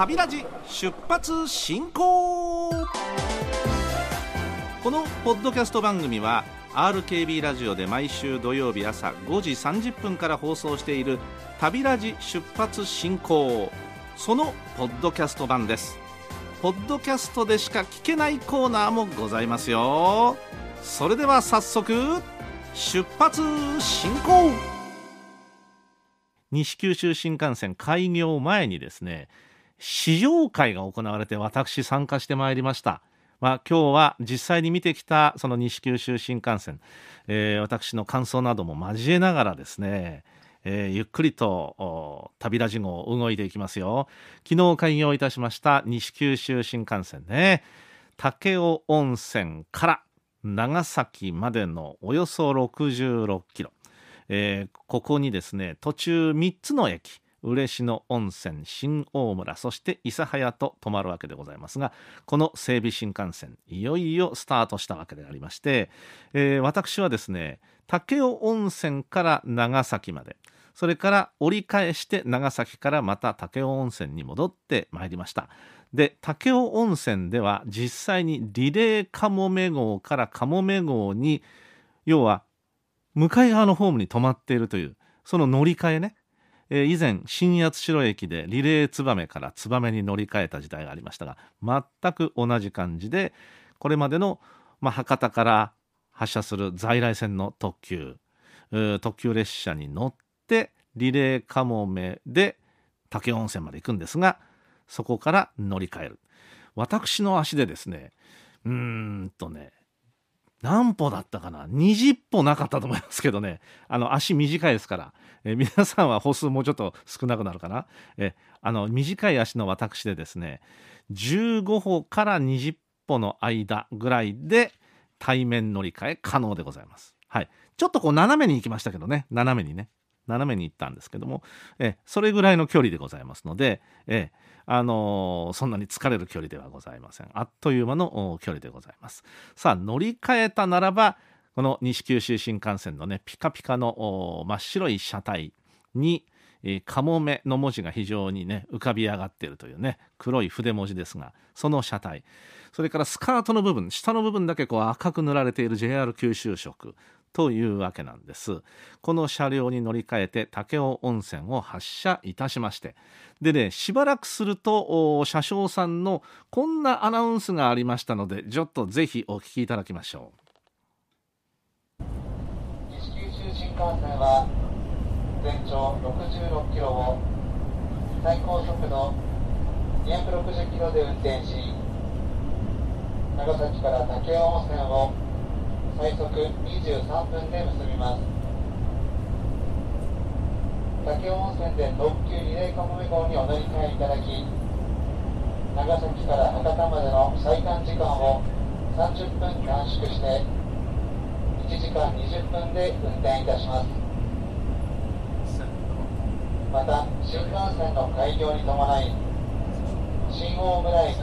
旅ラジ出発進行。このポッドキャスト番組は RKB ラジオで毎週土曜日朝5時30分から放送している旅ラジ出発進行。そのポッドキャスト版です。ポッドキャストでしか聞けないコーナーもございますよ。それでは早速出発進行。西九州新幹線開業前にですね試乗会が行われて私参加してまいりました。まあ、今日は実際に見てきたその西九州新幹線、えー、私の感想なども交えながらですね、えー、ゆっくりと旅ラジ号動いていきますよ。昨日開業いたしました西九州新幹線ね。武雄温泉から長崎までのおよそ66キロ。えー、ここにですね途中3つの駅嬉野温泉新大村そして諫早と止まるわけでございますがこの整備新幹線いよいよスタートしたわけでありまして、えー、私はですね武雄温泉から長崎までそれから折り返して長崎からまた武雄温泉に戻ってまいりました。で武雄温泉では実際にリレーかもめ号からかもめ号に要は向かい側のホームに止まっているというその乗り換えね、え、以前新八代駅でリレー燕から燕に乗り換えた時代がありましたが全く同じ感じでこれまでの、まあ、博多から発車する在来線の特急特急列車に乗ってリレーかもめで武雄温泉まで行くんですがそこから乗り換える。私の足でですねうーんとね何歩だったかな？20歩なかったと思いますけどね。あの足短いですから、え皆さんは歩数もうちょっと少なくなるかな？えあの短い足の私でですね15歩から20歩の間ぐらいで対面乗り換え可能でございます。はい、ちょっとこう斜めに行きましたけどね。斜めにね。斜めに行ったんですけどもえそれぐらいの距離でございますのでえあのー、そんなに疲れる距離ではございません。あっという間の距離でございます。さあ乗り換えたならばこの西九州新幹線のねピカピカの真っ白い車体にかもめの文字が非常にね浮かび上がっているというね黒い筆文字ですがその車体。それからスカートの部分下の部分だけこう赤く塗られている JR 九州色。というわけなんです。この車両に乗り換えて武雄温泉を発車いたしまして。でねしばらくすると車掌さんのこんなアナウンスがありましたのでちょっとぜひお聞きいただきましょう。西九州新幹線は全長66キロを最高速度260キロで運転し長崎から武雄温泉を最速23分で結びます。武雄温泉で特急リレーかもめ号にお乗り換えいただき長崎から博多までの最短時間を30分短縮して1時間20分で運転いたします。また新幹線の開業に伴い新大村駅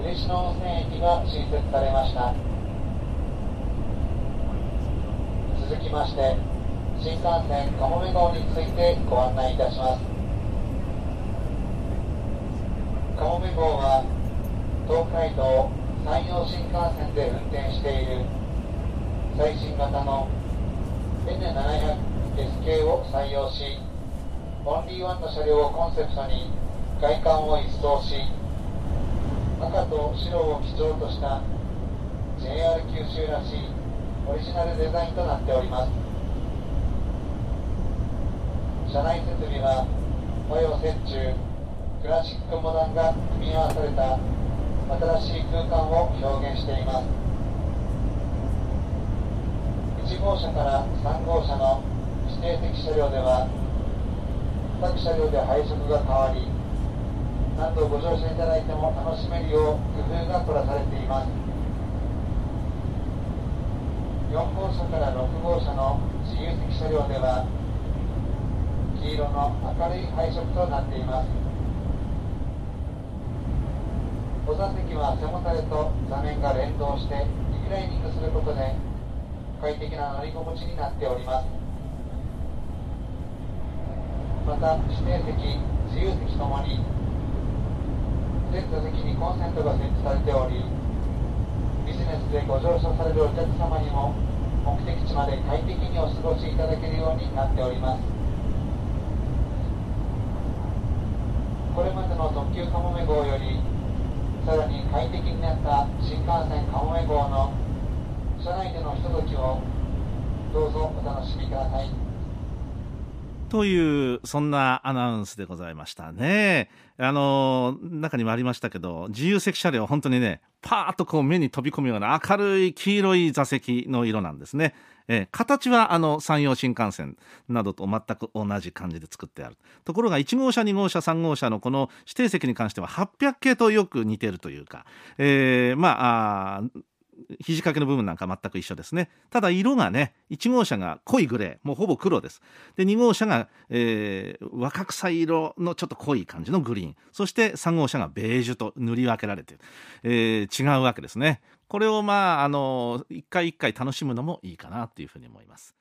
嬉野温泉駅が新設されました。きまして新幹線かもめ号についてご案内いたします。かもめ号は東海道山陽新幹線で運転している最新型の N700S 系を採用しオンリーワンの車両をコンセプトに外観を一掃し赤と白を基調とした JR 九州らしいオリジナルデザインとなっております。車内設備は和洋折衷クラシックモダンが組み合わされた新しい空間を表現しています。1号車から3号車の指定席車両では各車両で配色が変わり何度ご乗車いただいても楽しめるよう工夫が凝らされています。4号車から6号車の自由席車両では黄色の明るい配色となっています。お座席は背もたれと座面が連動してリクライニングすることで快適な乗り心地になっております。また指定席自由席ともに全座席にコンセントが設置されておりビジネスでご乗車されるお客様にも目的地まで快適にお過ごしいただけるようになっております。これまでの特急かもめ号よりさらに快適になった新幹線かもめ号の車内でのひとときをどうぞお楽しみください。というそんなアナウンスでございましたね。あの中にもありましたけど自由席車両本当にねパーッとこう目に飛び込むような明るい黄色い座席の色なんですね。えー、形はあの山陽新幹線などと全く同じ感じで作ってあるところが1号車2号車3号車のこの指定席に関しては800系とよく似てるというか、えー、まあ肘掛けの部分なんか全く一緒ですね。ただ色がね1号車が濃いグレーもうほぼ黒です。で2号車が、えー、若草色のちょっと濃い感じのグリーン。そして3号車がベージュと塗り分けられてる、えー、違うわけですね。これをまああの一回一回楽しむのもいいかなというふうに思います。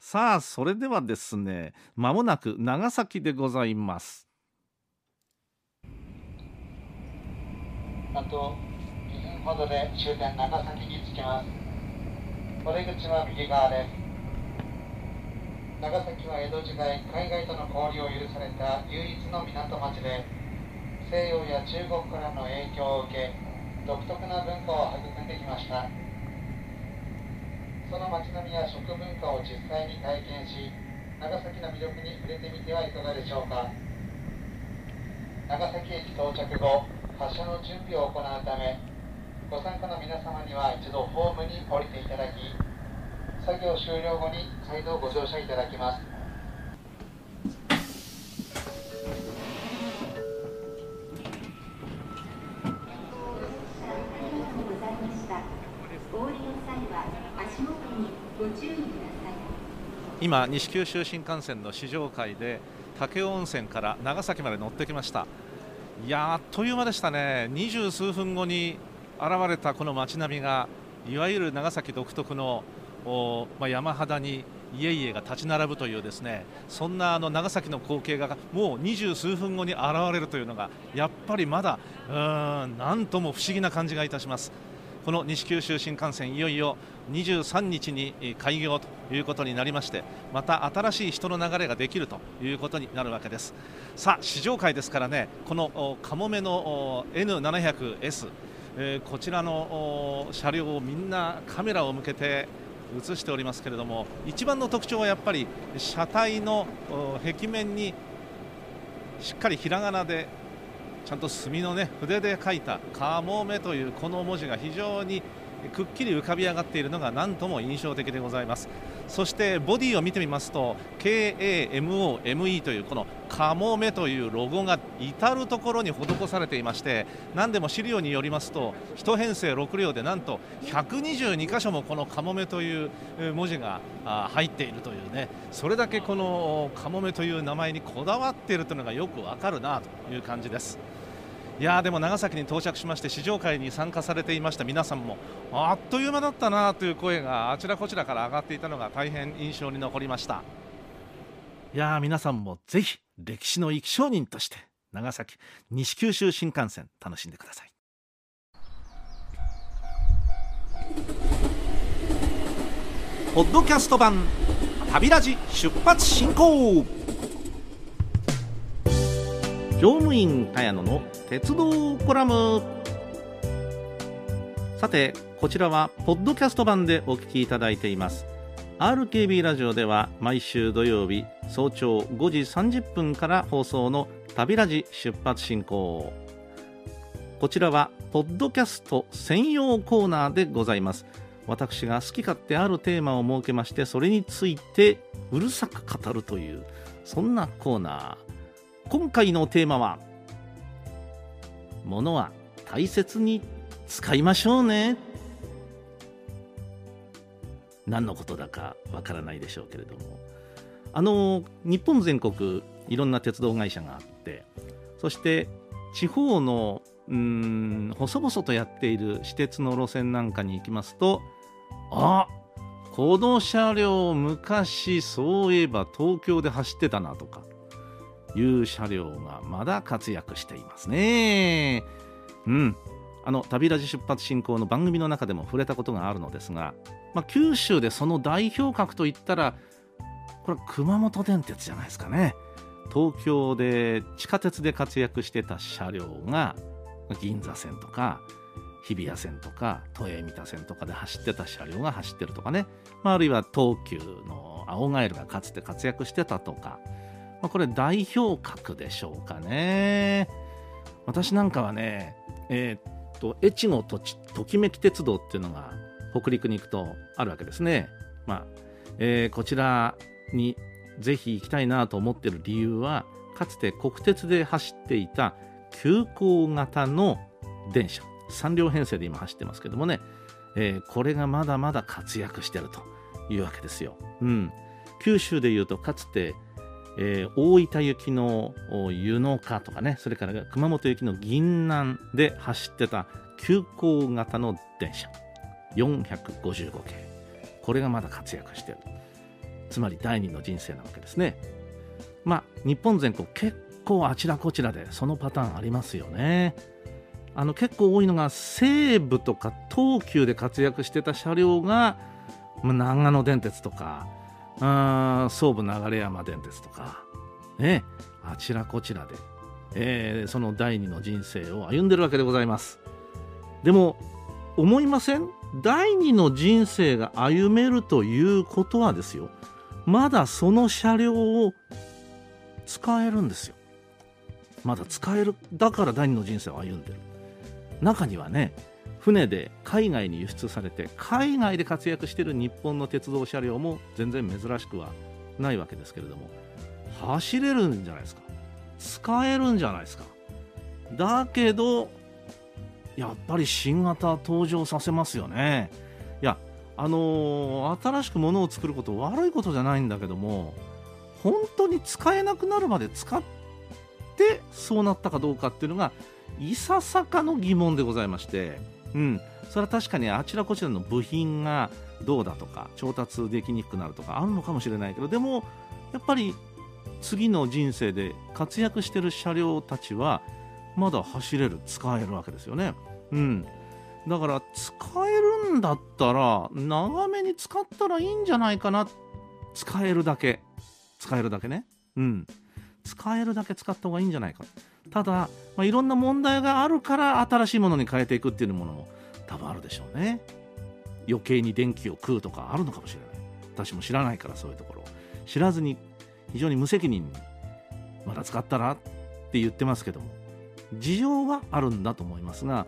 さあそれではですねまもなく長崎でございます。あとほどで終点長崎に着きます。お出口は右側です。長崎は江戸時代海外との交流を許された唯一の港町で西洋や中国からの影響を受け独特な文化を育んできました。その街並みや食文化を実際に体験し長崎の魅力に触れてみてはいかがでしょうか。長崎駅到着後発車の準備を行うためご参加の皆様には一度ホームに降りていただき作業終了後に再度ご乗車いただきます。今西九州新幹線の試乗会で武雄温泉から長崎まで乗ってきました。いやあっという間でしたね。二十数分後に現れたこの街並みがいわゆる長崎独特のまあ、山肌に家々が立ち並ぶというですねそんなあの長崎の光景がもう二十数分後に現れるというのがやっぱりまだうんなんとも不思議な感じがいたします。この西九州新幹線いよいよ23日に開業ということになりましてまた新しい人の流れができるということになるわけです。さあ試乗会ですからねこのかもめの N700S えー、こちらの車両をみんなカメラを向けて映しておりますけれども一番の特徴はやっぱり車体の壁面にしっかりひらがなでちゃんと墨のね筆で書いた「かもめ」というこの文字が非常にくっきり浮かび上がっているのが何とも印象的でございます。そしてボディを見てみますと KAMOME というこのカモメというロゴが至る所に施されていまして何でも資料によりますと1編成6両でなんと122箇所もこのカモメという文字が入っているというねそれだけこのカモメという名前にこだわっているというのがよくわかるなという感じです。いやでも長崎に到着しまして試乗会に参加されていました。皆さんもあっという間だったなという声があちらこちらから上がっていたのが大変印象に残りました。いや皆さんもぜひ歴史の生き証人として長崎西九州新幹線楽しんでください。ポッドキャスト版旅ラジ出発進行。乗務員茅野の鉄道コラム。さてこちらはポッドキャスト版でお聞きいただいています。RKB ラジオでは毎週土曜日早朝5時30分から放送の旅ラジ出発進行。こちらはポッドキャスト専用コーナーでございます。私が好き勝手あるテーマを設けましてそれについてうるさく語るというそんなコーナー。今回のテーマは物は大切に使いましょうね。何のことだかわからないでしょうけれども。あの日本全国いろんな鉄道会社があってそして地方のうん細々とやっている私鉄の路線なんかに行きますとあこの車両昔そういえば東京で走ってたなとかいう車両がまだ活躍していますね。うん。あの旅ラジ出発進行の番組の中でも触れたことがあるのですが、まあ、九州でその代表格といったらこれ熊本電鉄じゃないですかね。東京で地下鉄で活躍してた車両が銀座線とか日比谷線とか都営三田線とかで走ってた車両が走ってるとかね、まあ、あるいは東急の青ガエルがかつて活躍してたとか、まあ、これ代表格でしょうかね。私なんかはねえー、っと越後とときめき鉄道っていうのが北陸に行くとあるわけですね。まあ、えー、こちらにぜひ行きたいなと思ってる理由はかつて国鉄で走っていた急行型の電車3両編成で今走ってますけどもね、えー、これがまだまだ活躍してるというわけですよ。うん、九州でいうとかつて、えー、大分行きの湯の花とかねそれから熊本行きの銀南で走ってた急行型の電車。455系。これがまだ活躍してる。つまり第二の人生なわけですね。まあ日本全国結構あちらこちらでそのパターンありますよね。あの結構多いのが西武とか東急で活躍してた車両が、まあ、長野電鉄とかあ総武流山電鉄とか、ね、あちらこちらで、えー、その第二の人生を歩んでるわけでございます。でも思いません？第二の人生が歩めるということはですよ。まだその車両を使えるんですよ。まだ使える。だから第二の人生を歩んでる。中にはね船で海外に輸出されて海外で活躍している日本の鉄道車両も全然珍しくはないわけですけれども走れるんじゃないですか？使えるんじゃないですか？だけどやっぱり新型登場させますよね。いやあのー、新しくものを作ること悪いことじゃないんだけども本当に使えなくなるまで使ってそうなったかどうかっていうのがいささかの疑問でございまして、うん、それは確かにあちらこちらの部品がどうだとか調達できにくくなるとかあるのかもしれないけどでもやっぱり次の人生で活躍してる車両たちはまだ走れる使えるわけですよね。うん、だから使えるんだったら長めに使ったらいいんじゃないかな使えるだけ使えるだけね。うん、使えるだけ使った方がいいんじゃないか。ただ、まあ、いろんな問題があるから新しいものに変えていくっていうものも多分あるでしょうね。余計に電気を食うとかあるのかもしれない。私も知らないからそういうところ。知らずに非常に無責任にまだ使ったらって言ってますけども事情はあるんだと思いますが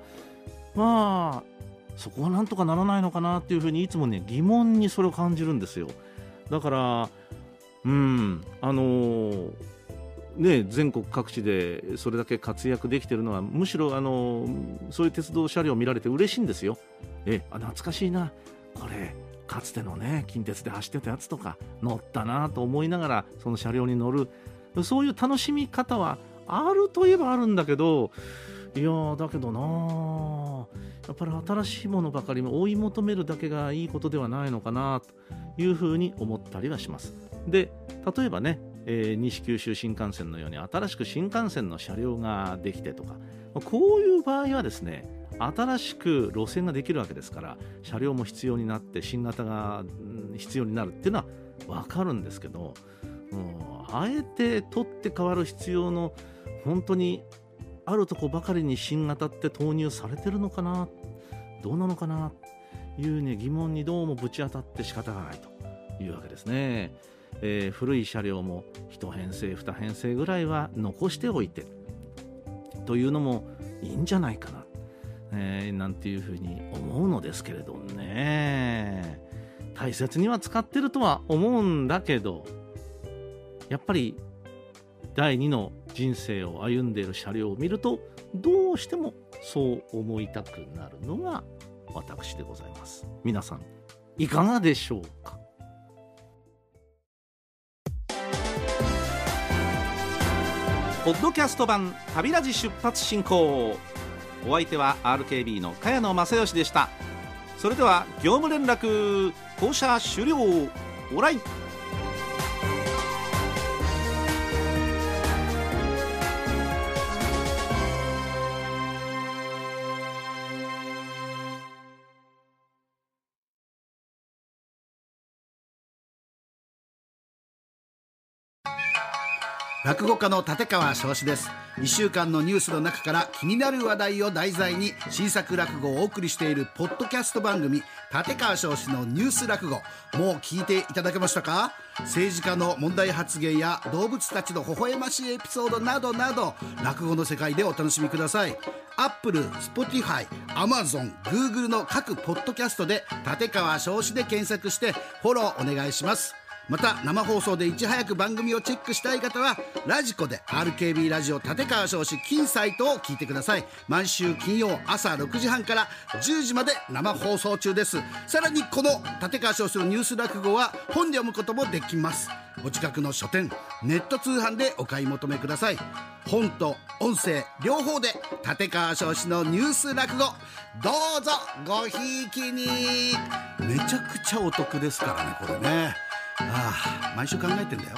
まあそこはなんとかならないのかなっていうふうにいつもね疑問にそれを感じるんですよ。だからうんあのーね、全国各地でそれだけ活躍できているのはむしろあのそういう鉄道車両を見られて嬉しいんですよ。えあ懐かしいなこれかつてのね近鉄で走ってたやつとか乗ったなと思いながらその車両に乗るそういう楽しみ方はあるといえばあるんだけどいやだけどなやっぱり新しいものばかりも追い求めるだけがいいことではないのかなというふうに思ったりはします。で例えばねえー、西九州新幹線のように新しく新幹線の車両ができてとかこういう場合はですね新しく路線ができるわけですから車両も必要になって新型が必要になるっていうのは分かるんですけどあえて取って変わる必要の本当にあるとこばかりに新型って投入されてるのかなどうなのかなという、ね、疑問にどうもぶち当たって仕方がないというわけですね。えー、古い車両も1編成2編成ぐらいは残しておいてというのもいいんじゃないかな、えー、なんていうふうに思うのですけれどね。大切には使ってるとは思うんだけどやっぱり第2の人生を歩んでいる車両を見るとどうしてもそう思いたくなるのが私でございます。皆さんいかがでしょうか？ポッドキャスト版旅ラジ出発進行。お相手は RKB の茅野正義でした。それでは業務連絡降車終了。オライ。落語家の立川翔志です。1週間のニュースの中から気になる話題を題材に新作落語をお送りしているポッドキャスト番組立川翔志のニュース落語。もう聞いていただけましたか？政治家の問題発言や動物たちの微笑ましいエピソードなどなど落語の世界でお楽しみください。アップル、スポティファイ、アマゾン、グーグルの各ポッドキャストで立川翔志で検索してフォローお願いします。また生放送でいち早く番組をチェックしたい方はラジコで RKB ラジオ立川少子金サイトを聞いてください。毎週金曜朝6時半から10時まで生放送中です。さらにこの立川少子のニュース落語は本で読むこともできます。お近くの書店ネット通販でお買い求めください。本と音声両方で立川少子のニュース落語どうぞごひいきに。めちゃくちゃお得ですからねこれね。ああ毎週考えてんだよ。